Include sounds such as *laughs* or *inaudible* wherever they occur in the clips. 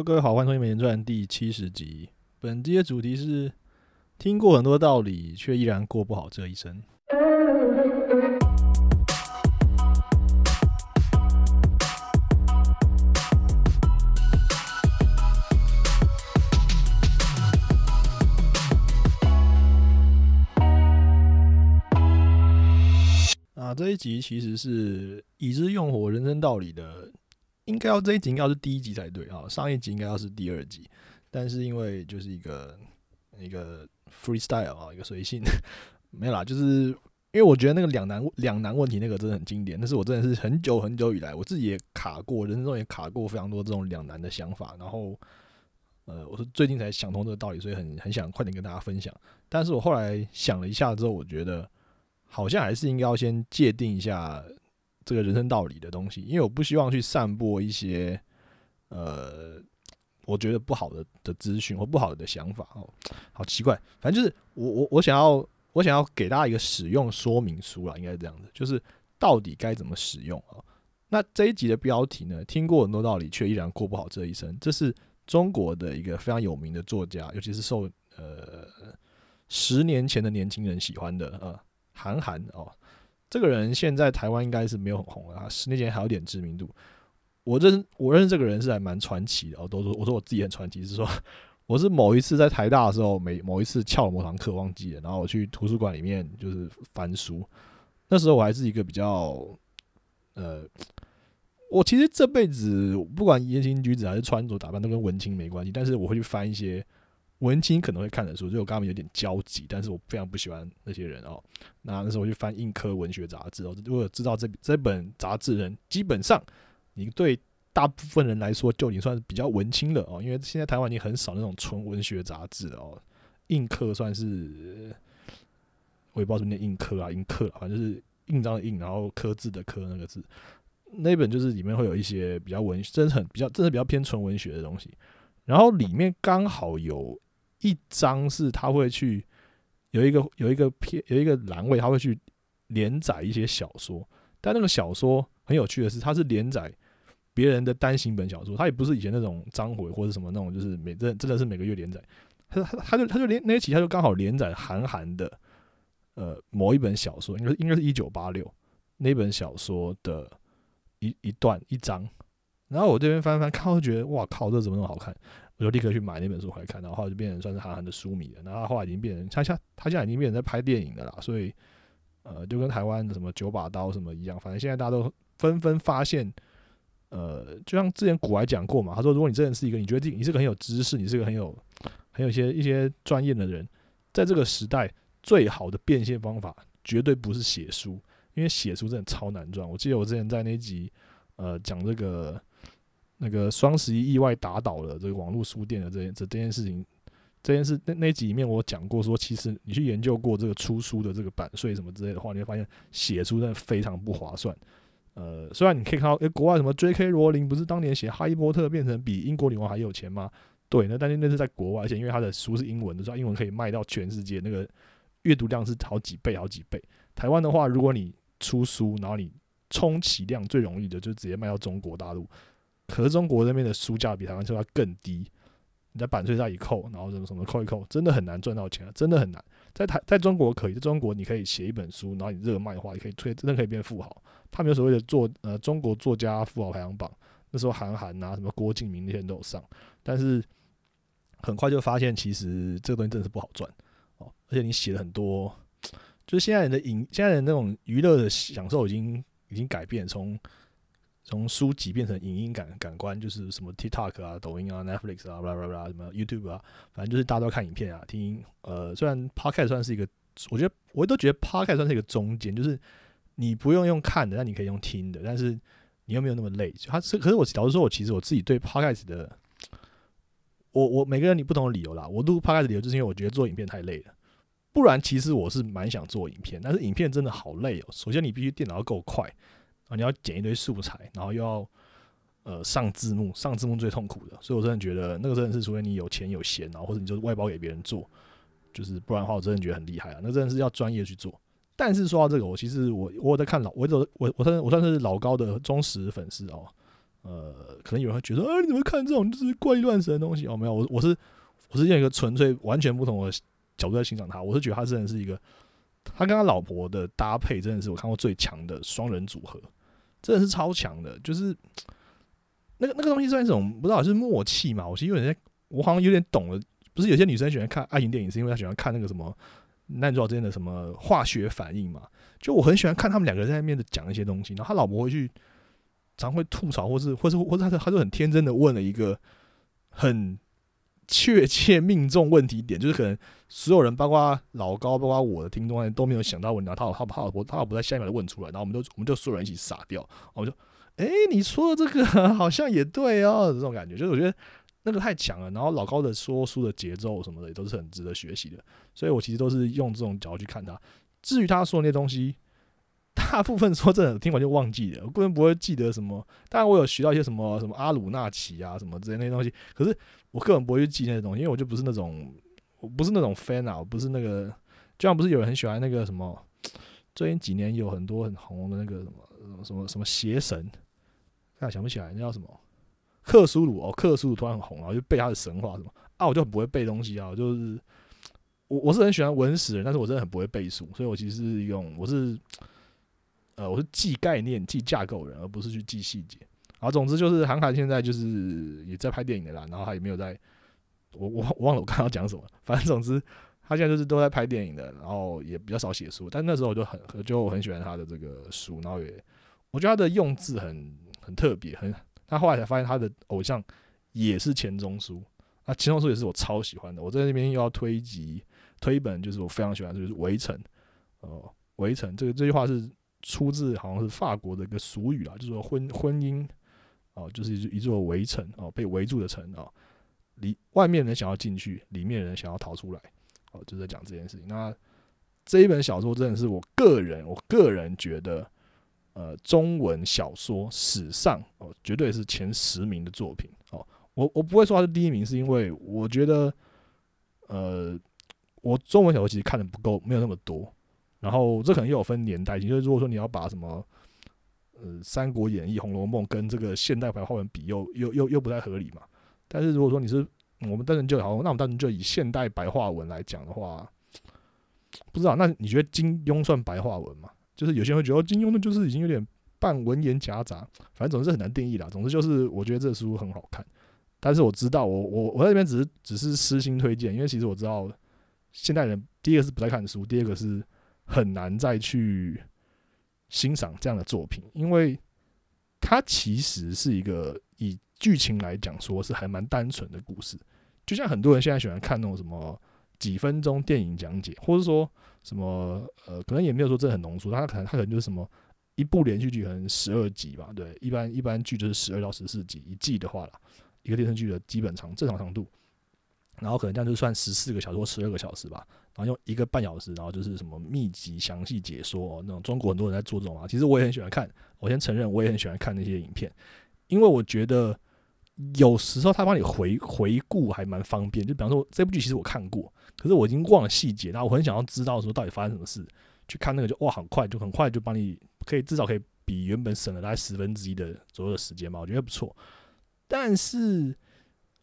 各位好，欢迎收听《美人传》第七十集。本集的主题是听过很多道理，却依然过不好这一生。啊，这一集其实是已知用火人生道理的，应该要这一集应该是第一集才对啊，上一集应该要是第二集，但是因为就是一个一个 freestyle 啊，一个随性，没有啦，就是因为我觉得那个两难两难问题那个真的很经典，但是我真的是很久很久以来我自己也卡过，人生中也卡过非常多这种两难的想法，然后呃，我是最近才想通这个道理，所以很很想快点跟大家分享，但是我后来想了一下之后，我觉得。好像还是应该要先界定一下这个人生道理的东西，因为我不希望去散播一些呃，我觉得不好的的资讯或不好的想法哦。好奇怪，反正就是我我我想要我想要给大家一个使用说明书啦，应该是这样子，就是到底该怎么使用啊？那这一集的标题呢？听过很多道理，却依然过不好这一生。这是中国的一个非常有名的作家，尤其是受呃十年前的年轻人喜欢的啊。韩寒哦，这个人现在台湾应该是没有很红了啊，十年前还有点知名度。我认我认识这个人是还蛮传奇的哦，都说我说我自己很传奇，是说我是某一次在台大的时候，每某一次翘了某堂课忘记了，然后我去图书馆里面就是翻书，那时候我还是一个比较呃，我其实这辈子不管言行举止还是穿着打扮都跟文青没关系，但是我会去翻一些。文青可能会看得出，就我跟他们有点交集，但是我非常不喜欢那些人哦。那那时候我去翻硬科文学杂志哦，如果知道这这本杂志人，基本上你对大部分人来说就已经算是比较文青了哦。因为现在台湾已经很少那种纯文学杂志哦。硬科算是我也不知道是念硬科啊，硬科，反正就是印章的印，然后刻字的刻那个字。那本就是里面会有一些比较文，真的很比较，真的比较偏纯文学的东西。然后里面刚好有。一张是他会去有一个有一个篇有一个栏位，他会去连载一些小说。但那个小说很有趣的是，它是连载别人的单行本小说，它也不是以前那种章回或者什么那种，就是每真真的是每个月连载。他他他就他就连那一期他就刚好连载韩寒的呃某一本小说，应该应该是一九八六那本小说的一一段一章。然后我这边翻翻看，我觉得哇靠，这怎么那么好看？就立刻去买那本书回来看，然后就变成算是韩寒的书迷了。然后他后来已经变成他现他现在已经变成在拍电影的啦，所以呃，就跟台湾的什么九把刀什么一样，反正现在大家都纷纷发现，呃，就像之前古来讲过嘛，他说如果你真的是一个你觉得自己你是个很有知识，你是个很有很有些一些专业的人，在这个时代最好的变现方法绝对不是写书，因为写书真的超难赚。我记得我之前在那集呃讲这个。那个双十一意外打倒了这个网络书店的这件这这件事情，这件事那那集里面我讲过说，其实你去研究过这个出书的这个版税什么之类的话，你会发现写书真的非常不划算。呃，虽然你可以看到，诶，国外什么 J.K. 罗琳不是当年写《哈利波特》变成比英国女王还有钱吗？对，那但是那是在国外，而且因为他的书是英文的，所以英文可以卖到全世界，那个阅读量是好几倍好几倍。台湾的话，如果你出书，然后你充其量最容易的就直接卖到中国大陆。可是中国那边的书价比台湾书要更低，你在版税上一扣，然后什么什么扣一扣，真的很难赚到钱，真的很难。在台在中国可以，在中国你可以写一本书，然后你热卖的话，也可以推，真的可以变富豪。他们有所谓的作呃中国作家富豪排行榜，那时候韩寒啊，什么郭敬明那些人都有上，但是很快就发现其实这个东西真的是不好赚哦，而且你写了很多，就是现在人的影，现在人那种娱乐的享受已经已经改变，从。从书籍变成影音感感官，就是什么 TikTok 啊、抖音啊、Netflix 啊、blah blah blah 什么 YouTube 啊，反正就是大家都看影片啊、听。呃，虽然 Podcast 算是一个，我觉得我都觉得 Podcast 算是一个中间，就是你不用用看的，但你可以用听的，但是你又没有那么累。它是，可是我老实说，我其实我自己对 Podcast 的，我我每个人你不同的理由啦。我录 Podcast 理由就是因为我觉得做影片太累了，不然其实我是蛮想做影片，但是影片真的好累哦。首先你必须电脑要够快。你要剪一堆素材，然后又要呃上字幕，上字幕最痛苦的，所以我真的觉得那个真的是除非你有钱有闲，然后或者你就外包给别人做，就是不然的话，我真的觉得很厉害啊，那真的是要专业去做。但是说到这个，我其实我我有在看老，我我我我算我算是老高的忠实粉丝哦，呃，可能有人会觉得，啊，你怎么看这种就是怪力乱神的东西？哦，没有，我我是我是用一个纯粹完全不同的角度在欣赏他。我是觉得他真的是一个，他跟他老婆的搭配真的是我看过最强的双人组合，真的是超强的。就是那个那个东西算一种不知道是默契嘛？我其实有点，我好像有点懂了。不是有些女生喜欢看爱情电影，是因为她喜欢看那个什么男主角之间的什么化学反应嘛？就我很喜欢看他们两个人在那边的讲一些东西，然后他老婆会去。常会吐槽，或是或是或是他他就很天真的问了一个很确切命中问题点，就是可能所有人，包括老高，包括我的听众都没有想到问题，他他他老婆他老婆在下一秒就问出来，然后我们就我们就所有人一起傻掉，我就哎，你说的这个好像也对哦，这种感觉，就是我觉得那个太强了。然后老高的说书的节奏什么的也都是很值得学习的，所以我其实都是用这种角度去看他。至于他说的那些东西。大部分说真的，听完就忘记了，我根本不会记得什么。当然，我有学到一些什么什么阿鲁纳奇啊什么之类那些东西，可是我个人不会去记那些东西，因为我就不是那种，我不是那种 fan 啊，我不是那个，就像不是有人很喜欢那个什么，最近几年有很多很红的那个什么什么什么邪神，现在想不起来那叫什么克苏鲁哦，克苏鲁突然很红，然后就背他的神话什么啊，我就很不会背东西啊，就是我我是很喜欢文史人，但是我真的很不会背书，所以我其实是用我是。呃，我是记概念、记架构人，而不是去记细节。然后，总之就是韩寒现在就是也在拍电影的啦，然后他也没有在，我我忘了我刚刚讲什么。反正总之，他现在就是都在拍电影的，然后也比较少写书。但那时候我就很就我很喜欢他的这个书，然后也我觉得他的用字很很特别，很。他后来才发现他的偶像也是钱钟书，那钱钟书也是我超喜欢的。我在那边又要推一集推一本，就是我非常喜欢，就是《围城》哦，《围城》这个这句话是。出自好像是法国的一个俗语啊，就是说婚婚姻哦，就是一座围城哦，被围住的城啊，里外面人想要进去，里面人想要逃出来哦，就在讲这件事情。那这一本小说真的是我个人，我个人觉得，呃，中文小说史上哦，绝对是前十名的作品哦。我我不会说它是第一名，是因为我觉得，呃，我中文小说其实看的不够，没有那么多。然后这可能又有分年代性，就是如果说你要把什么，《三国演义》《红楼梦》跟这个现代白话文比，又又又又不太合理嘛。但是如果说你是我们单纯就好，那我们单纯就以现代白话文来讲的话，不知道，那你觉得金庸算白话文吗？就是有些人会觉得金庸的就是已经有点半文言夹杂，反正总之很难定义啦。总之就是我觉得这书很好看，但是我知道我我我在这边只是只是私心推荐，因为其实我知道现代人第一个是不太看书，第二个是。很难再去欣赏这样的作品，因为它其实是一个以剧情来讲，说是还蛮单纯的故事。就像很多人现在喜欢看那种什么几分钟电影讲解，或者说什么呃，可能也没有说这很浓缩，他可能他可能就是什么一部连续剧可能十二集吧，对，一般一般剧就是十二到十四集一季的话啦，一个电视剧的基本长正常长度。然后可能这样就算十四个小时或十二个小时吧，然后用一个半小时，然后就是什么密集详细解说那种，中国很多人在做这种啊。其实我也很喜欢看，我先承认我也很喜欢看那些影片，因为我觉得有时候他帮你回回顾还蛮方便。就比方说这部剧其实我看过，可是我已经忘了细节，然后我很想要知道说到底发生什么事，去看那个就哇很快就很快就帮你可以至少可以比原本省了大概十分之一的左右的时间吧，我觉得不错。但是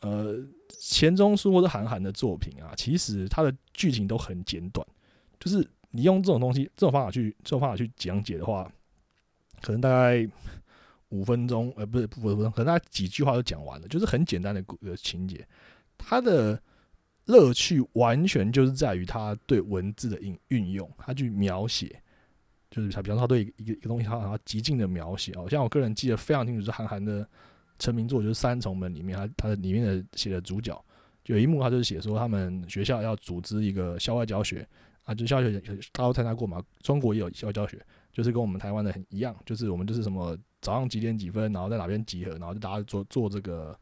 呃。钱钟书或者韩寒的作品啊，其实他的剧情都很简短，就是你用这种东西、这种方法去、这种方法去讲解的话，可能大概五分钟，呃，不是不不，可能大概几句话就讲完了，就是很简单的呃情节。它的乐趣完全就是在于他对文字的运运用，他去描写，就是他，比方说他对一个一个东西，他他极尽的描写哦。像我个人记得非常清楚，是韩寒的。成名作就是《三重门》里面，他他的里面的写的主角，有一幕，他就是写说他们学校要组织一个校外教学啊，就校外大家都参加过嘛，中国也有校外教学，就是跟我们台湾的很一样，就是我们就是什么早上几点几分，然后在哪边集合，然后就大家坐坐这个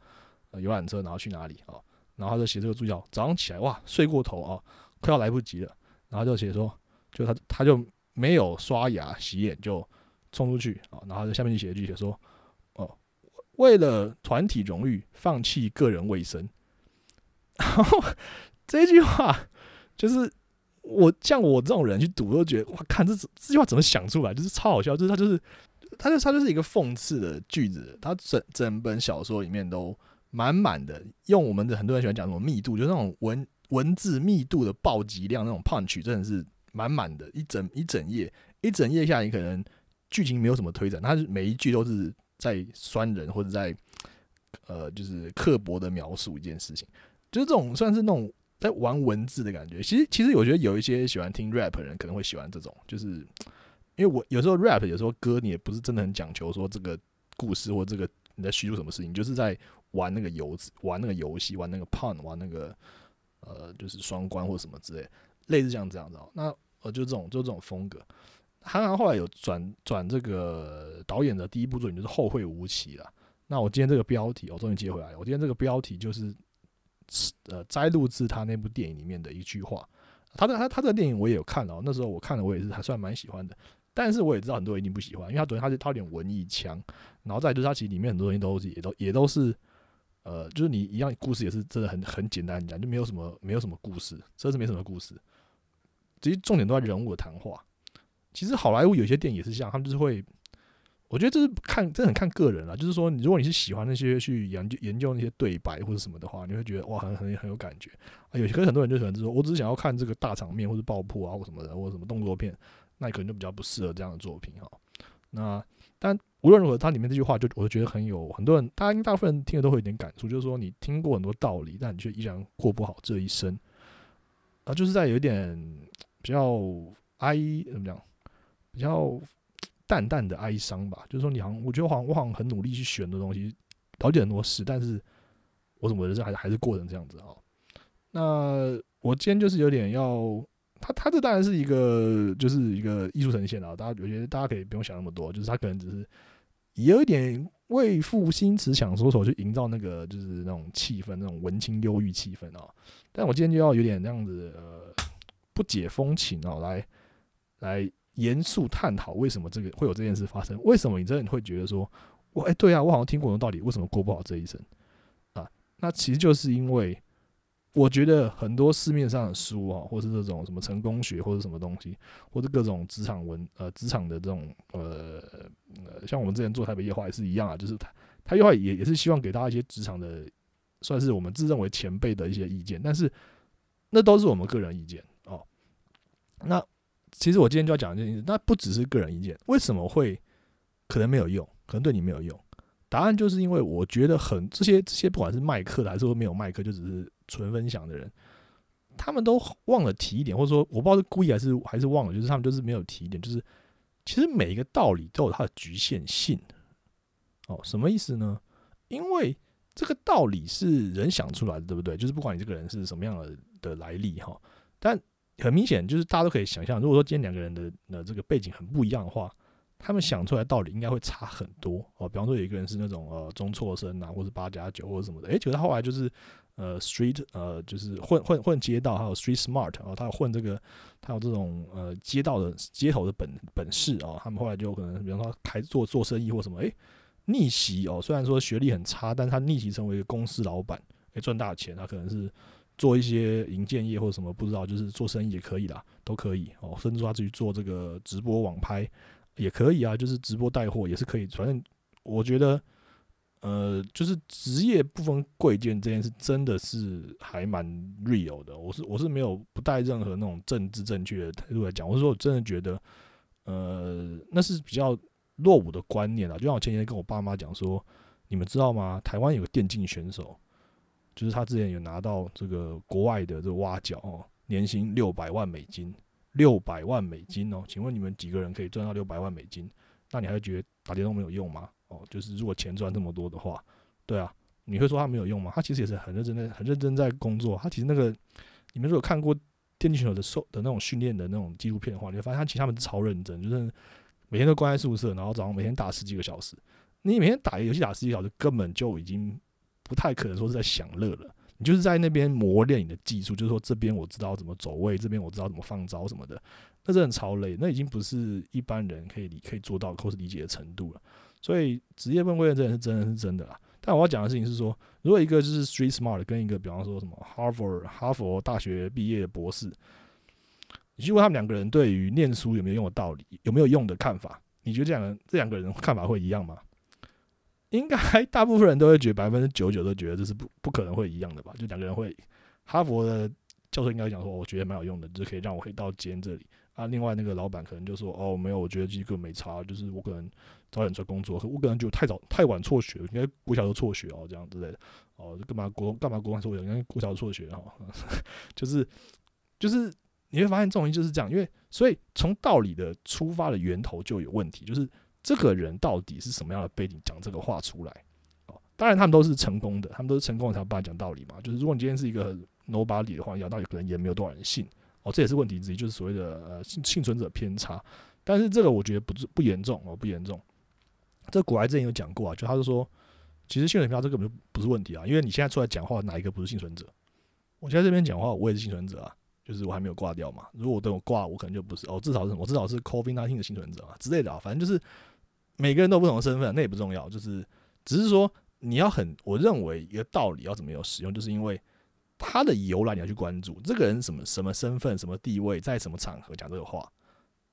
游览车，然后去哪里啊？然后他就写这个主角早上起来哇睡过头啊，快要来不及了，然后就写说，就他他就没有刷牙洗脸就冲出去啊，然后下面就写一句写说哦。为了团体荣誉，放弃个人卫生。然 *laughs* 后这句话就是我像我这种人去读，都觉得哇，看这这句话怎么想出来，就是超好笑。就是他就是他就他就是一个讽刺的句子，他整整本小说里面都满满的用我们的很多人喜欢讲什么密度，就是那种文文字密度的暴击量，那种 punch 真的是满满的，一整一整页，一整页下，你可能剧情没有什么推展，他每一句都是在酸人或者在呃就是刻薄的描述一件事情，就是这种算是那种在玩文字的感觉。其实其实我觉得有一些喜欢听 rap 的人可能会喜欢这种，就是。因为我有时候 rap，有时候歌你也不是真的很讲求说这个故事或这个你在叙述什么事情，就是在玩那个游，玩那个游戏，玩那个 pun，玩那个呃就是双关或什么之类，类似像这样子哦。那呃就这种就这种风格。韩寒后来有转转这个导演的第一部作品就是《后会无期》了。那我今天这个标题我终于接回来了。我今天这个标题就是呃摘录自他那部电影里面的一句话。他的他他这个电影我也有看了，那时候我看了我也是还算蛮喜欢的。但是我也知道很多人一定不喜欢，因为他等于他是他有点文艺腔，然后再就是他其实里面很多东西都也都也都是，呃，就是你一样故事也是真的很很简单讲，就没有什么没有什么故事，真是没什么故事。其实重点都在人物的谈话。其实好莱坞有些电影也是这样，他们就是会，我觉得这是看这很看个人啦。就是说，你如果你是喜欢那些去研究研究那些对白或者什么的话，你会觉得哇很很很有感觉啊。有些可能很多人就可能是说我只是想要看这个大场面或者爆破啊或什么的，或者什么动作片。那你可能就比较不适合这样的作品哈。那但无论如何，它里面这句话就我就觉得很有很多人，大家大部分人听了都会有点感触，就是说你听过很多道理，但你却依然过不好这一生啊，就是在有点比较哀怎么讲，比较淡淡的哀伤吧。就是说你好像我觉得好像我好像很努力去选的东西，了解很多事，但是我怎么人生还是还是过成这样子啊？那我今天就是有点要。他他这当然是一个，就是一个艺术呈现啊。大家我觉得大家可以不用想那么多，就是他可能只是有一点为赋新词强说愁，去营造那个就是那种气氛，那种文青忧郁气氛啊。但我今天就要有点那样子，呃，不解风情啊，来来严肃探讨为什么这个会有这件事发生？为什么你真的会觉得说，我哎对啊，我好像听过，到底为什么过不好这一生啊？那其实就是因为。我觉得很多市面上的书啊，或是这种什么成功学，或者什么东西，或者各种职场文呃职场的这种呃呃，像我们之前做台北夜话也是一样啊，就是他他夜话也也是希望给大家一些职场的，算是我们自认为前辈的一些意见，但是那都是我们个人意见哦。那其实我今天就要讲这件事，那不只是个人意见，为什么会可能没有用，可能对你没有用？答案就是因为我觉得很这些这些不管是卖课的还是说没有卖课，就只是。纯分享的人，他们都忘了提一点，或者说我不知道是故意还是还是忘了，就是他们就是没有提一点，就是其实每一个道理都有它的局限性。哦，什么意思呢？因为这个道理是人想出来的，对不对？就是不管你这个人是什么样的的来历哈，但很明显就是大家都可以想象，如果说今天两个人的的这个背景很不一样的话。他们想出来道理应该会差很多哦。比方说有一个人是那种呃中辍生啊，或者八加九或者什么的，诶，结果他后来就是呃 street 呃就是混混混街道，还有 street smart 哦，他有混这个，他有这种呃街道的街头的本本事啊。他们后来就可能比方说开做做生意或什么，诶，逆袭哦。虽然说学历很差，但他逆袭成为一个公司老板，诶，赚大钱。他可能是做一些营建业或者什么，不知道就是做生意也可以啦，都可以哦。甚至他自己做这个直播网拍。也可以啊，就是直播带货也是可以。反正我觉得，呃，就是职业不分贵贱这件事，真的是还蛮 real 的。我是我是没有不带任何那种政治正确的态度来讲。我是说，我真的觉得，呃，那是比较落伍的观念啊。就像我前几天跟我爸妈讲说，你们知道吗？台湾有个电竞选手，就是他之前有拿到这个国外的这个挖角哦，年薪六百万美金。六百万美金哦，请问你们几个人可以赚到六百万美金？那你还会觉得打电动没有用吗？哦，就是如果钱赚这么多的话，对啊，你会说他没有用吗？他其实也是很认真的、很认真在工作。他其实那个，你们如果看过电竞选手的受的那种训练的那种纪录片的话，你会发现他其实他们是超认真，就是每天都关在宿舍，然后早上每天打十几个小时。你每天打游戏打十几个小时，根本就已经不太可能说是在享乐了。你就是在那边磨练你的技术，就是说这边我知道怎么走位，这边我知道怎么放招什么的，那真的超累，那已经不是一般人可以理可以做到或是理解的程度了。所以职业分位这件是真的是真的啦。但我要讲的事情是说，如果一个就是 street smart 跟一个比方说什么哈佛哈佛大学毕业的博士，你去问他们两个人对于念书有没有用的道理，有没有用的看法，你觉得这两个这两个人看法会一样吗？应该大部分人都会觉得百分之九十九都觉得这是不不可能会一样的吧？就两个人会，哈佛的教授应该讲说，我觉得蛮有用的，就是可以让我可以到今天这里啊。另外那个老板可能就说，哦，没有，我觉得这个没差，就是我可能早点出来工作，我可能就太早太晚辍学，应该国小就辍学哦，这样之类的哦，干嘛国干嘛国外辍学？应该国小辍学哈，*laughs* 就是就是你会发现这种东西就是这样，因为所以从道理的出发的源头就有问题，就是。这个人到底是什么样的背景讲这个话出来？哦，当然他们都是成功的，他们都是成功的才有办法讲道理嘛。就是如果你今天是一个 nobody 的话，讲道理可能也没有多少人信。哦，这也是问题之一，就是所谓的呃幸幸存者偏差。但是这个我觉得不是不严重哦，不严重。这古来之前有讲过啊，就他就说，其实幸存偏差这个不不是问题啊，因为你现在出来讲话，哪一个不是幸存者？我现在这边讲话，我也是幸存者啊，就是我还没有挂掉嘛。如果等我挂，我可能就不是哦，至少是我至少是 COVID nineteen 的幸存者啊之类的啊，反正就是。每个人都不同的身份，那也不重要，就是只是说你要很，我认为一个道理要怎么有使用，就是因为他的由来你要去关注这个人什么什么身份、什么地位，在什么场合讲这个话，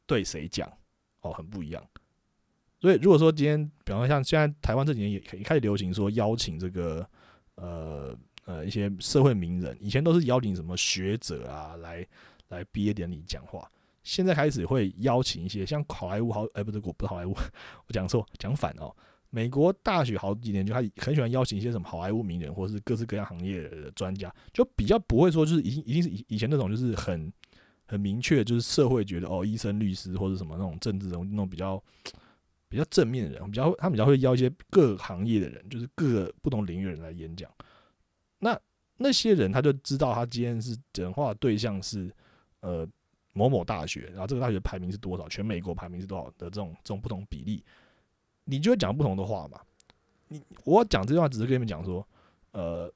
对谁讲哦，很不一样。所以如果说今天，比方说像现在台湾这几年也也开始流行说邀请这个呃呃一些社会名人，以前都是邀请什么学者啊来来毕业典礼讲话。现在开始会邀请一些像好莱坞好，哎，不是我不是好莱坞，我讲错讲反哦。美国大学好几年就他很喜欢邀请一些什么好莱坞名人，或是各式各样行业的专家，就比较不会说就是已经一定是以以前那种就是很很明确，就是社会觉得哦，医生、律师或者什么那种政治人那种比较比较正面的人，比较他比较会邀一些各行业的人，就是各个不同领域的人来演讲。那那些人他就知道他今天是讲话对象是呃。某某大学，然后这个大学排名是多少？全美国排名是多少的这种这种不同比例，你就会讲不同的话嘛？你我讲这句话只是跟你们讲说，呃，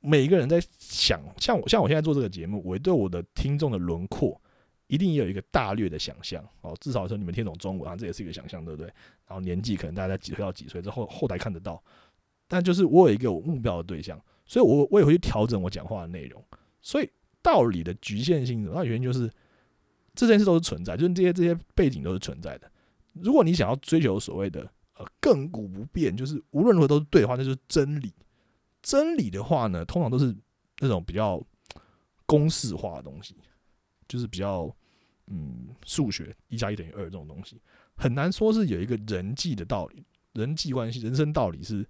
每一个人在想，像我像我现在做这个节目，我对我的听众的轮廓一定也有一个大略的想象哦。至少说你们听懂中文啊，这也是一个想象，对不对？然后年纪可能大家几岁到几岁之后后台看得到，但就是我有一个我目标的对象，所以我我也会去调整我讲话的内容。所以道理的局限性，那原因就是。这件事都是存在，就是这些这些背景都是存在的。如果你想要追求所谓的呃亘古不变，就是无论如何都是对的话，那就是真理。真理的话呢，通常都是那种比较公式化的东西，就是比较嗯数学一加一等于二这种东西，很难说是有一个人际的道理、人际关系、人生道理是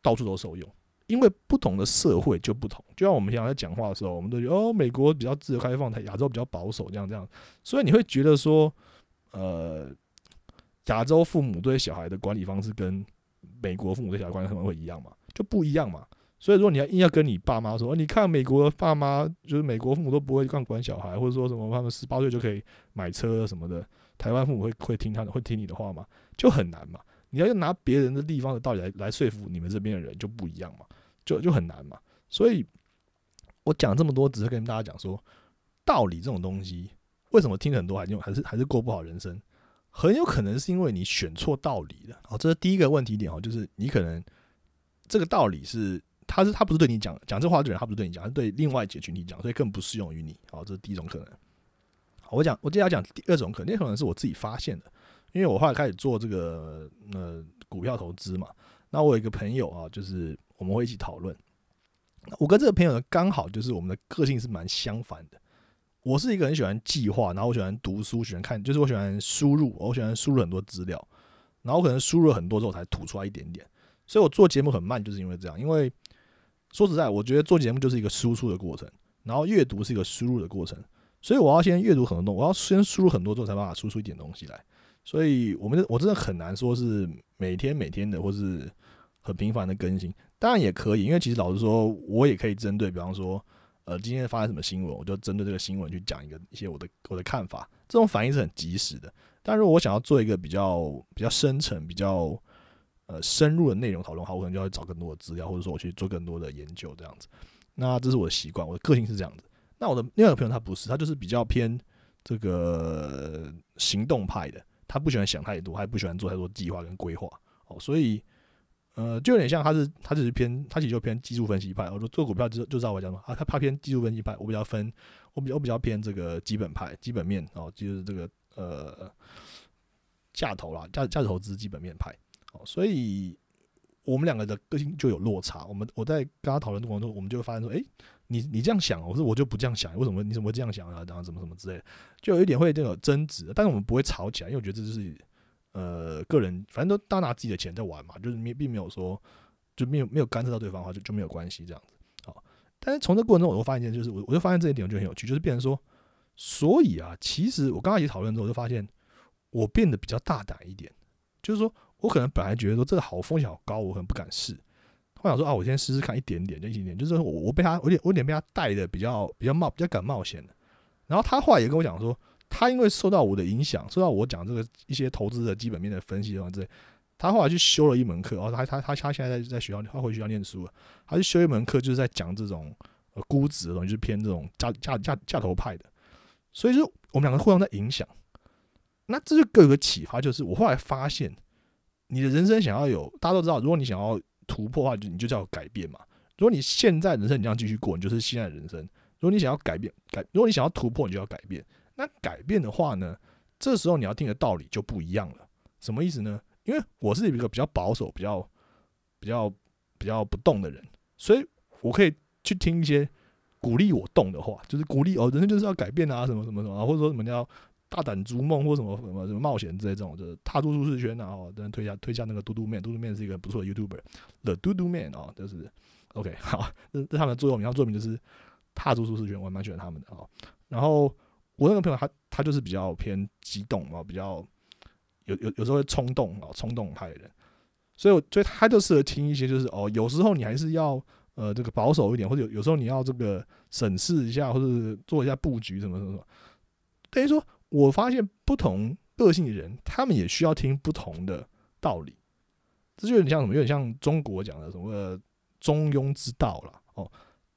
到处都受用。因为不同的社会就不同，就像我们平常在讲话的时候，我们都觉得哦，美国比较自由开放，台亚洲比较保守，这样这样，所以你会觉得说，呃，亚洲父母对小孩的管理方式跟美国父母对小孩管理可能会一样嘛？就不一样嘛。所以如果你要硬要跟你爸妈说，你看美国的爸妈就是美国父母都不会乱管小孩，或者说什么他们十八岁就可以买车什么的，台湾父母会会听他的，会听你的话吗？就很难嘛。你要用拿别人的地方的道理来来说服你们这边的人，就不一样嘛。就就很难嘛，所以我讲这么多，只是跟大家讲说，道理这种东西，为什么听很多还用还是还是过不好人生？很有可能是因为你选错道理了。哦，这是第一个问题点哦，就是你可能这个道理是，他是他不是对你讲讲这话的人，他不是对你讲，是对另外一节群体讲，所以更不适用于你。好，这是第一种可能。我讲我接下来讲第二种可能，可能是我自己发现的，因为我后来开始做这个呃股票投资嘛，那我有一个朋友啊，就是。我们会一起讨论。我跟这个朋友呢，刚好就是我们的个性是蛮相反的。我是一个很喜欢计划，然后我喜欢读书，喜欢看，就是我喜欢输入，我喜欢输入很多资料，然后可能输入了很多之后才吐出来一点点。所以我做节目很慢，就是因为这样。因为说实在，我觉得做节目就是一个输出的过程，然后阅读是一个输入的过程。所以我要先阅读很多东西，我要先输入很多之后，才办法输出一点东西来。所以我们我真的很难说是每天每天的，或是很频繁的更新。当然也可以，因为其实老实说，我也可以针对，比方说，呃，今天发生什么新闻，我就针对这个新闻去讲一个一些我的我的看法。这种反应是很及时的。但如果我想要做一个比较比较深层、比较呃深入的内容讨论，好，我可能就要找更多的资料，或者说我去做更多的研究这样子。那这是我的习惯，我的个性是这样子。那我的另外一个朋友他不是，他就是比较偏这个行动派的，他不喜欢想太多，他也不喜欢做太多计划跟规划。哦，所以。呃，就有点像他是，他只是偏，他其实就偏技术分析派。我说做股票就就知道我讲嘛，啊，他他偏技术分析派，我比较分，我比较我比较偏这个基本派，基本面哦，就是这个呃，价投啦，价价值投资基本面派。哦，所以我们两个的个性就有落差。我们我在跟他讨论的过程中，我们就会发现说，诶，你你这样想，我说我就不这样想，为什么你怎么会这样想啊？然后怎么什么之类的，就有一点会这个争执。但是我们不会吵起来，因为我觉得这就是呃个人，反正都大拿自己的钱在玩嘛，就是没并没有说就没有没有干涉到对方的话，就就没有关系这样子。好，但是从这过程中，我会发现一件，就是我我就发现这一点，我觉得很有趣，就是变成说，所以啊，其实我刚刚一起讨论之后，我就发现我变得比较大胆一点，就是说我可能本来觉得说这个好风险好高，我可能不敢试。我想说啊，我先试试看一点点，就一点点，就是我我被他，我点我点被他带的比较比较冒比较敢冒险的。然后他后来也跟我讲说，他因为受到我的影响，受到我讲这个一些投资的基本面的分析的话，这他后来去修了一门课，然后他他他他现在在在学校，他回学校念书了，他去修一门课，就是在讲这种呃估值的东西，就是偏这种价价价价投派的。所以就我们两个互相在影响，那这就各有个启发，就是我后来发现，你的人生想要有，大家都知道，如果你想要。突破的话，就你就叫改变嘛。如果你现在人生你这样继续过，你就是现在人生。如果你想要改变，改，如果你想要突破，你就要改变。那改变的话呢，这时候你要听的道理就不一样了。什么意思呢？因为我是一个比较保守、比较、比较、比较不动的人，所以我可以去听一些鼓励我动的话，就是鼓励哦，人生就是要改变啊，什么什么什么，或者说什么叫。大胆逐梦或什么什么什么冒险之类这种，就是踏出舒适圈啊！哦，等推下推下那个嘟嘟面，嘟嘟面是一个不错的 YouTuber，The 嘟嘟面哦，就是 OK 好，这这他们的座右铭，他座右铭就是踏出舒适圈，我还蛮喜欢他们的哦。然后我那个朋友他他就是比较偏激动嘛，比较有有有时候会冲动啊，冲动派的人，所以我所以他就适合听一些就是哦，有时候你还是要呃这个保守一点，或者有有时候你要这个审视一下，或者做一下布局什么什么，等于说。我发现不同个性的人，他们也需要听不同的道理。这就有点像什么？有点像中国讲的什么中庸之道了哦。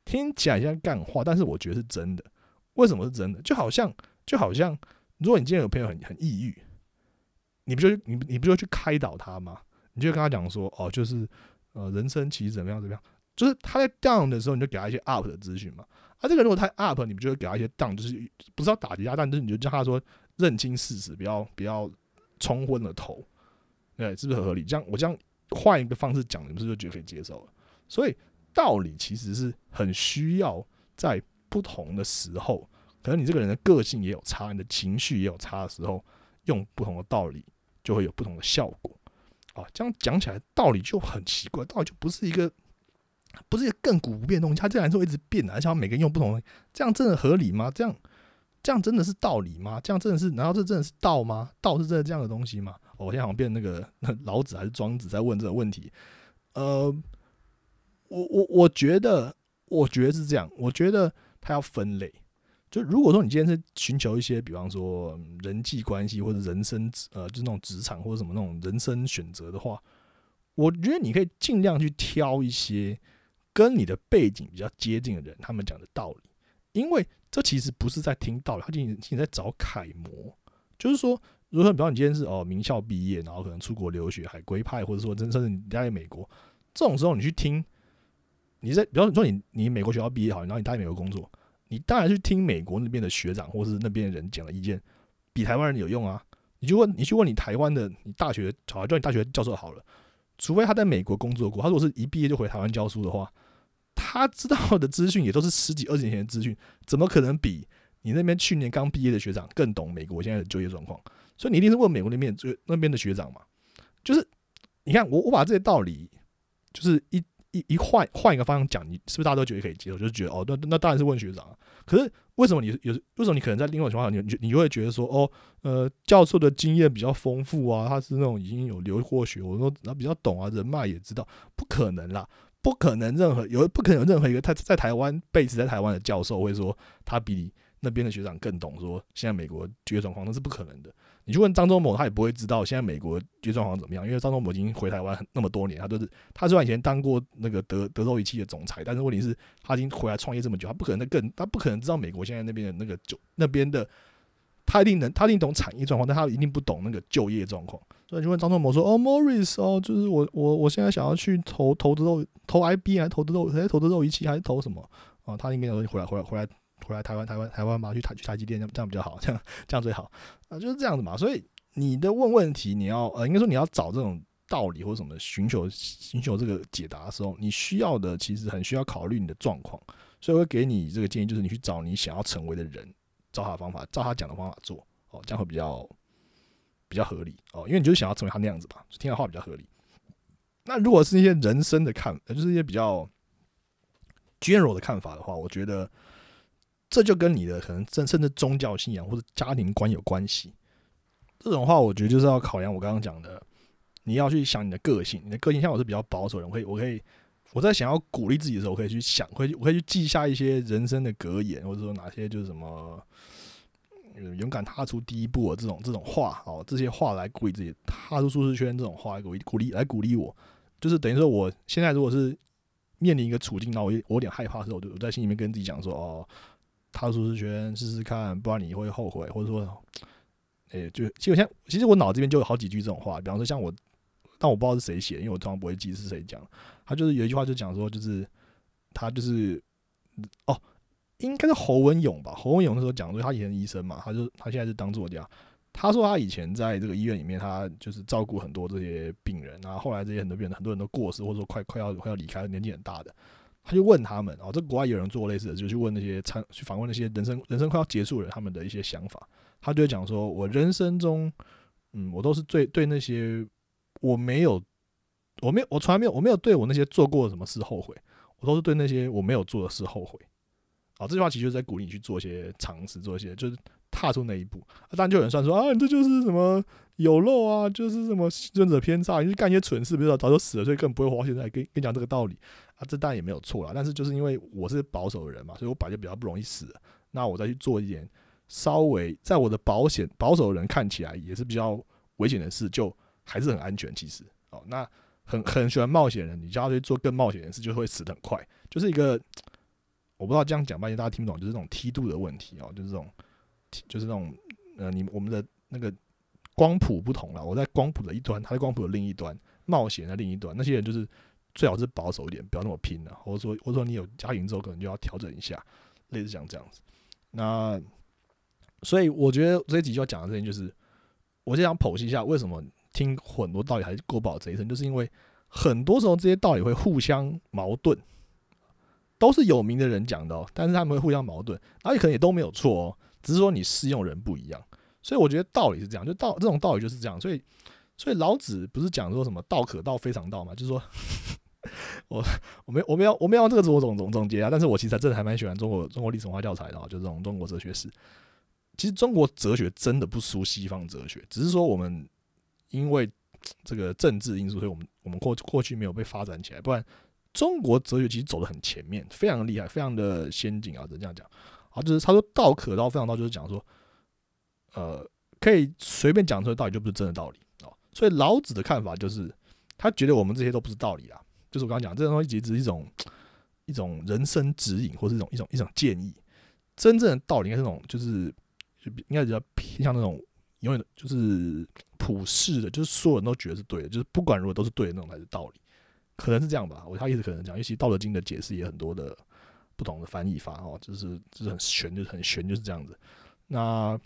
听起来像干话，但是我觉得是真的。为什么是真的？就好像就好像，如果你今天有朋友很很抑郁，你不就你你不就去开导他吗？你就跟他讲说，哦，就是呃，人生其实怎么样怎么样，就是他在 down 的时候，你就给他一些 up 的资讯嘛。啊这个如果太 up，你不就会给他一些 down，就是不是要打击他，但是你就叫他说认清事实，不要不要冲昏了头，对，是不是很合理？这样我这样换一个方式讲，你们是不是就觉得可以接受了？所以道理其实是很需要在不同的时候，可能你这个人的个性也有差，你的情绪也有差的时候，用不同的道理就会有不同的效果。啊，这样讲起来道理就很奇怪，道理就不是一个。不是一个亘古不变的东西，它这样来说一直变的，而且每个人用不同的，这样真的合理吗？这样这样真的是道理吗？这样真的是？难道这真的是道吗？道是真的这样的东西吗？我现在好像变那个 *laughs* 老子还是庄子在问这个问题。呃，我我我觉得，我觉得是这样。我觉得它要分类。就如果说你今天是寻求一些，比方说人际关系或者人生，呃，就是那种职场或者什么那种人生选择的话，我觉得你可以尽量去挑一些。跟你的背景比较接近的人，他们讲的道理，因为这其实不是在听道理，他仅仅在找楷模。就是说，如果说，比方你今天是哦名校毕业，然后可能出国留学，海归派，或者说真甚至你待在美国，这种时候你去听，你在比方说你你美国学校毕业好，然后你待在美国工作，你当然去听美国那边的学长或是那边人讲的意见，比台湾人有用啊。你去问你去问你台湾的你大学，好叫你大学教授好了，除非他在美国工作过，他如果是一毕业就回台湾教书的话。他知道的资讯也都是十几二十年前的资讯，怎么可能比你那边去年刚毕业的学长更懂美国现在的就业状况？所以你一定是问美国那边就那边的学长嘛？就是你看我我把这些道理，就是一一一换换一个方向讲，你是不是大家都觉得可以接受？就是觉得哦，那那当然是问学长啊。可是为什么你有为什么你可能在另外情况下，你你你会觉得说哦呃教授的经验比较丰富啊，他是那种已经有留过学，我说他比较懂啊，人脉也知道，不可能啦。不可能，任何有不可能有任何一个他在台湾被子在台湾的教授会说他比那边的学长更懂说现在美国就业状况，那是不可能的。你去问张忠谋，他也不会知道现在美国就业状况怎么样，因为张忠谋已经回台湾那么多年，他都是他虽然以前当过那个德德州仪器的总裁，但是问题是他已经回来创业这么久，他不可能更他不可能知道美国现在那边的那个就那边的。他一定能，他一定懂产业状况，但他一定不懂那个就业状况。所以就问张忠谋说：“哦，Morris 哦，就是我我我现在想要去投投资肉投 IB 还是投资肉还是投资肉仪器还是投什么啊？”他应该说回来回来回来回来台湾台湾台湾嘛，去台去台积电这样这样比较好，这样这样最好啊，就是这样子嘛。所以你的问问题，你要呃，应该说你要找这种道理或什么，寻求寻求这个解答的时候，你需要的其实很需要考虑你的状况，所以我会给你这个建议，就是你去找你想要成为的人，照他的方法，照他讲的方法做，哦，这样会比较比较合理哦，因为你就是想要成为他那样子吧，听他话比较合理。那如果是一些人生的看，就是一些比较 general 的看法的话，我觉得这就跟你的可能甚甚至宗教信仰或者家庭观有关系。这种话，我觉得就是要考量我刚刚讲的，你要去想你的个性。你的个性像我是比较保守人，我可以，我可以，我在想要鼓励自己的时候，我可以去想，会，我可以去记下一些人生的格言，或者说哪些就是什么，勇敢踏出第一步的这种这种话，哦，这些话来鼓励自己踏出舒适圈，这种话来鼓励鼓励来鼓励我，就是等于说，我现在如果是面临一个处境，那我我有点害怕的时候，我就我在心里面跟自己讲说，哦，踏出舒适圈试试看，不然你会后悔，或者说。诶，就其实像，其实我脑子这边就有好几句这种话，比方说像我，但我不知道是谁写，因为我通常不会记是谁讲。他就是有一句话就讲说，就是他就是哦，应该是侯文勇吧？侯文勇那时候讲说，他以前医生嘛，他就他现在是当作家。他说他以前在这个医院里面，他就是照顾很多这些病人，然后后来这些很多病人很多人都过世，或者说快快要快要离开，年纪很大的，他就问他们哦，这国外有人做类似的，就去问那些参去访问那些人生人生快要结束了，他们的一些想法。他就会讲说，我人生中，嗯，我都是最对那些我没有，我没有，我从来没有，我没有对我那些做过什么事后悔，我都是对那些我没有做的事后悔。啊，这句话其实就是在鼓励你去做一些尝试，做一些就是踏出那一步。当然就有人算说啊，你这就是什么有漏啊，就是什么尊者偏差，你去干一些蠢事，比如说早就死了，所以根本不会活到现在。跟跟你讲这个道理啊，这当然也没有错啦。但是就是因为我是保守的人嘛，所以我本来就比较不容易死。那我再去做一点。稍微在我的保险保守的人看起来也是比较危险的事，就还是很安全。其实哦，那很很喜欢冒险的人，你叫他去做更冒险的事，就会死得很快。就是一个我不知道这样讲半天大家听不懂，就是这种梯度的问题哦，就是这种就是那种呃，你我们的那个光谱不同了。我在光谱的一端，他在光谱的另一端，冒险的另一端，那些人就是最好是保守一点，不要那么拼了。或者说或者说你有家庭之后，可能就要调整一下，类似像这样子。那所以我觉得这一集要讲的事情就是，我就想剖析一下为什么听很多道理还是过不好这一生，就是因为很多时候这些道理会互相矛盾，都是有名的人讲的哦，但是他们会互相矛盾，而且可能也都没有错哦，只是说你适用人不一样。所以我觉得道理是这样，就道这种道理就是这样。所以，所以老子不是讲说什么道可道非常道嘛？就是说，*laughs* 我我没我没有我没有这个我总总总结啊，但是我其实真的还蛮喜欢中国中国历史文化教材的，啊就这种中国哲学史。其实中国哲学真的不输西方哲学，只是说我们因为这个政治因素，所以我们我们过过去没有被发展起来。不然，中国哲学其实走的很前面，非常厉害，非常的先进啊！只能这样讲啊，就是他说“道可道，非常道”，就是讲说，呃，可以随便讲出来道理，就不是真的道理哦。所以老子的看法就是，他觉得我们这些都不是道理啊，就是我刚刚讲这种东西，其实只是一种一种人生指引，或是一种一种一种建议。真正的道理应该是那种就是。应该比较偏向那种永远的，就是普世的，就是所有人都觉得是对的，就是不管如何都是对的那种才是道理，可能是这样吧。我他意思可能讲，尤其《道德经》的解释也很多的不同的翻译法哦，就是就是很玄，就是很玄，就是这样子。那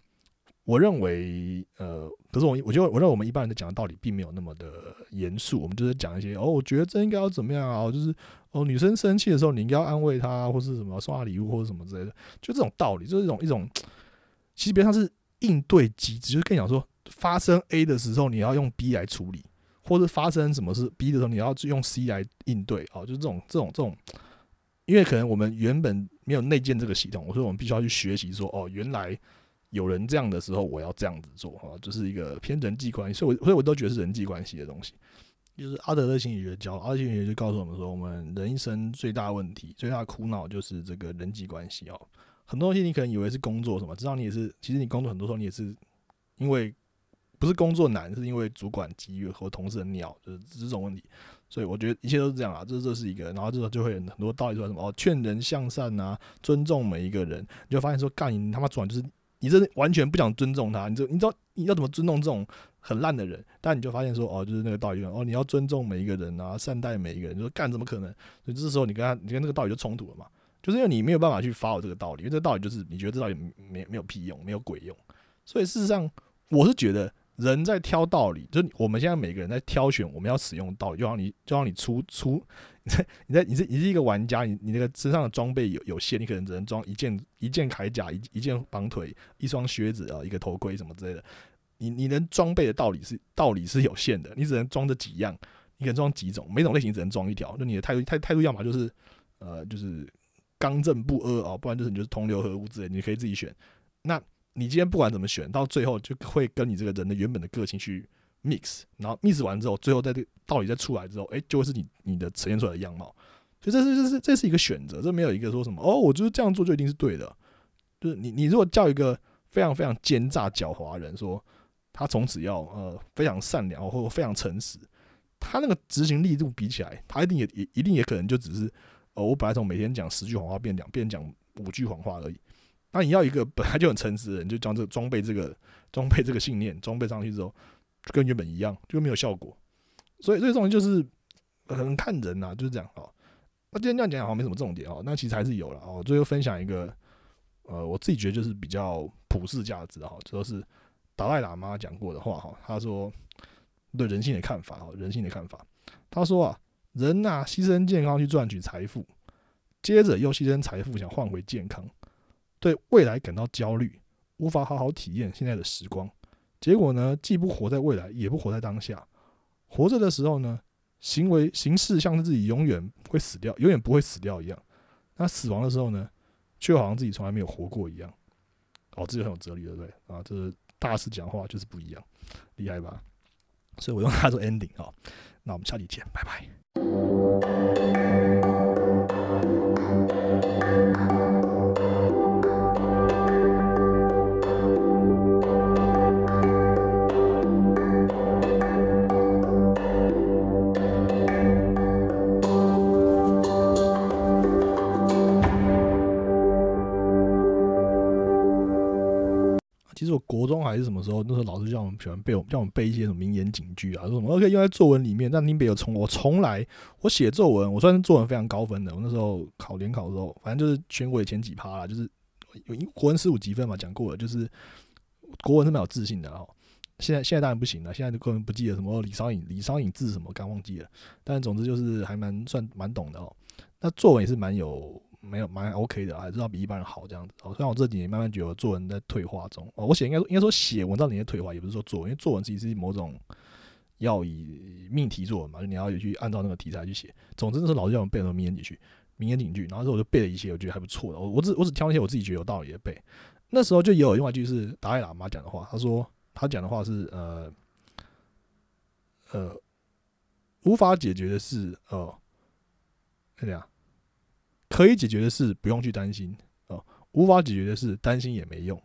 我认为，呃，可是我我觉得，我认为我们一般人在讲的道理并没有那么的严肃，我们就是讲一些哦，我觉得这应该要怎么样啊，就是哦，女生生气的时候你应该要安慰她，或是什么送她礼物或者什么之类的，就这种道理，就是一种一种。其实，比较像是应对机制，就是跟你讲说，发生 A 的时候，你要用 B 来处理，或者发生什么是 B 的时候，你要用 C 来应对。哦，就是这种、这种、这种，因为可能我们原本没有内建这个系统，所以我们必须要去学习说，哦，原来有人这样的时候，我要这样子做，哈，就是一个偏人际关系。所以，我所以我都觉得是人际关系的东西。就是阿德勒心理学教，阿德勒心理学就告诉我们说，我们人一生最大问题、最大苦恼就是这个人际关系哦。很多东西你可能以为是工作什么，知道你也是，其实你工作很多时候你也是因为不是工作难，是因为主管急和同事的鸟，就是这种问题。所以我觉得一切都是这样啊，这这是一个，然后这个就会很多道理说什么哦，劝人向善啊，尊重每一个人，你就发现说干你他妈转就是你这完全不想尊重他，你这你知道你要怎么尊重这种很烂的人？但你就发现说哦，就是那个道理哦，你要尊重每一个人啊，善待每一个人，你说干怎么可能？所以这时候你跟他，你跟那个道理就冲突了嘛。就是因为你没有办法去发我这个道理，因为这个道理就是你觉得这道理没没有屁用，没有鬼用。所以事实上，我是觉得人在挑道理，就是我们现在每个人在挑选我们要使用的道理，就像你就像你出出你在你在你是你是一个玩家，你你那个身上的装备有有限，你可能只能装一件一件铠甲，一一件绑腿，一双靴子啊，一个头盔什么之类的。你你能装备的道理是道理是有限的，你只能装这几样，你可能装几种，每种类型只能装一条。就你的态度态态度，要么就是呃就是刚正不阿啊，不然就是你就是同流合污之类，你可以自己选。那你今天不管怎么选，到最后就会跟你这个人的原本的个性去 mix，然后 mix 完之后，最后在这道理再出来之后，哎，就会是你你的呈现出来的样貌。所以这是这是这是一个选择，这没有一个说什么哦，我就是这样做就一定是对的。就是你你如果叫一个非常非常奸诈狡猾的人说。他从此要呃非常善良或非常诚实，他那个执行力度比起来，他一定也也一定也可能就只是，呃，我本来从每天讲十句谎话变两变讲五句谎话而已。那你要一个本来就很诚实的人，就将这个装备这个装备这个信念装备上去之后，就跟原本一样，就没有效果。所以这个东西就是很看人呐，就是这样哦。那今天这样讲好像没什么重点哦，那其实还是有了哦。最后分享一个，呃，我自己觉得就是比较普世价值哈，这都是。达赖喇嘛讲过的话哈，他说对人性的看法哈，人性的看法。他说啊，人呐牺牲健康去赚取财富，接着又牺牲财富想换回健康，对未来感到焦虑，无法好好体验现在的时光。结果呢，既不活在未来，也不活在当下。活着的时候呢，行为行事像是自己永远会死掉，永远不会死掉一样。那死亡的时候呢，却好像自己从来没有活过一样。哦，这就很有哲理，对不对？啊，这是。大师讲话就是不一样，厉害吧？所以我用它做 ending 哈。那我们下期见，拜拜。么时候？那时候老师叫我们喜欢背，叫我们背一些什么名言警句啊，说什么可以用在作文里面。但您别有从我从来我写作文，我算是作文非常高分的。我那时候考联考的时候，反正就是全国也前几趴啦，就是有国文十五级分嘛，讲过了，就是国文是蛮有自信的哦。现在现在当然不行了，现在就根本不记得什么李商隐李商隐字什么，刚忘记了。但总之就是还蛮算蛮懂的哦。那作文也是蛮有。没有蛮 OK 的，还是要比一般人好这样子。哦，虽然我这几年慢慢觉得作文在退化中。哦，我写应该应该说写文章你在退化，也不是说作文，因为作文其实是某种要以命题作文嘛，就你要去按照那个题材去写。总之那时候老师叫我们背很多名言警句，名言警句，然后之后我就背了一些，我觉得还不错的。我我只我只挑一些我自己觉得有道理的背。那时候就有另外一句是达赖喇嘛讲的话，他说他讲的话是呃呃无法解决的事，呃这样。可以解决的事不用去担心哦，无法解决的事担心也没用。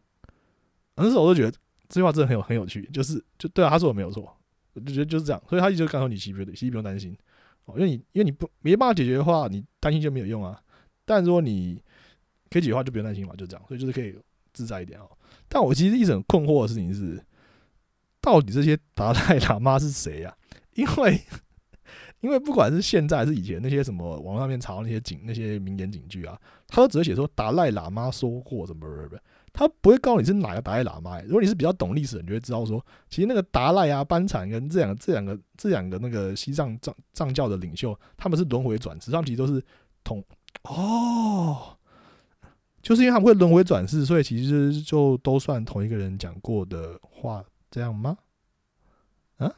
那时候我都觉得这句话真的很有很有趣，就是就对啊，他说我没有错，我就觉得就是这样。所以他一直告诉你，其实其实不用担心哦，因为你因为你不没办法解决的话，你担心就没有用啊。但如果你可以解决的话，就不用担心嘛，就这样。所以就是可以自在一点哦。但我其实一直很困惑的事情是，到底这些达赖喇嘛是谁呀？因为。因为不管是现在还是以前，那些什么网上面查那些警那些名言警句啊，他都只会写说达赖喇嘛说过什么什么，他不会告诉你是哪个达赖喇嘛。如果你是比较懂历史，你就会知道说，其实那个达赖啊、班禅跟这两个、这两个、这两个那个西藏藏藏教的领袖，他们是轮回转世，他们其实都是同哦，就是因为他们会轮回转世，所以其实就都算同一个人讲过的话，这样吗？啊？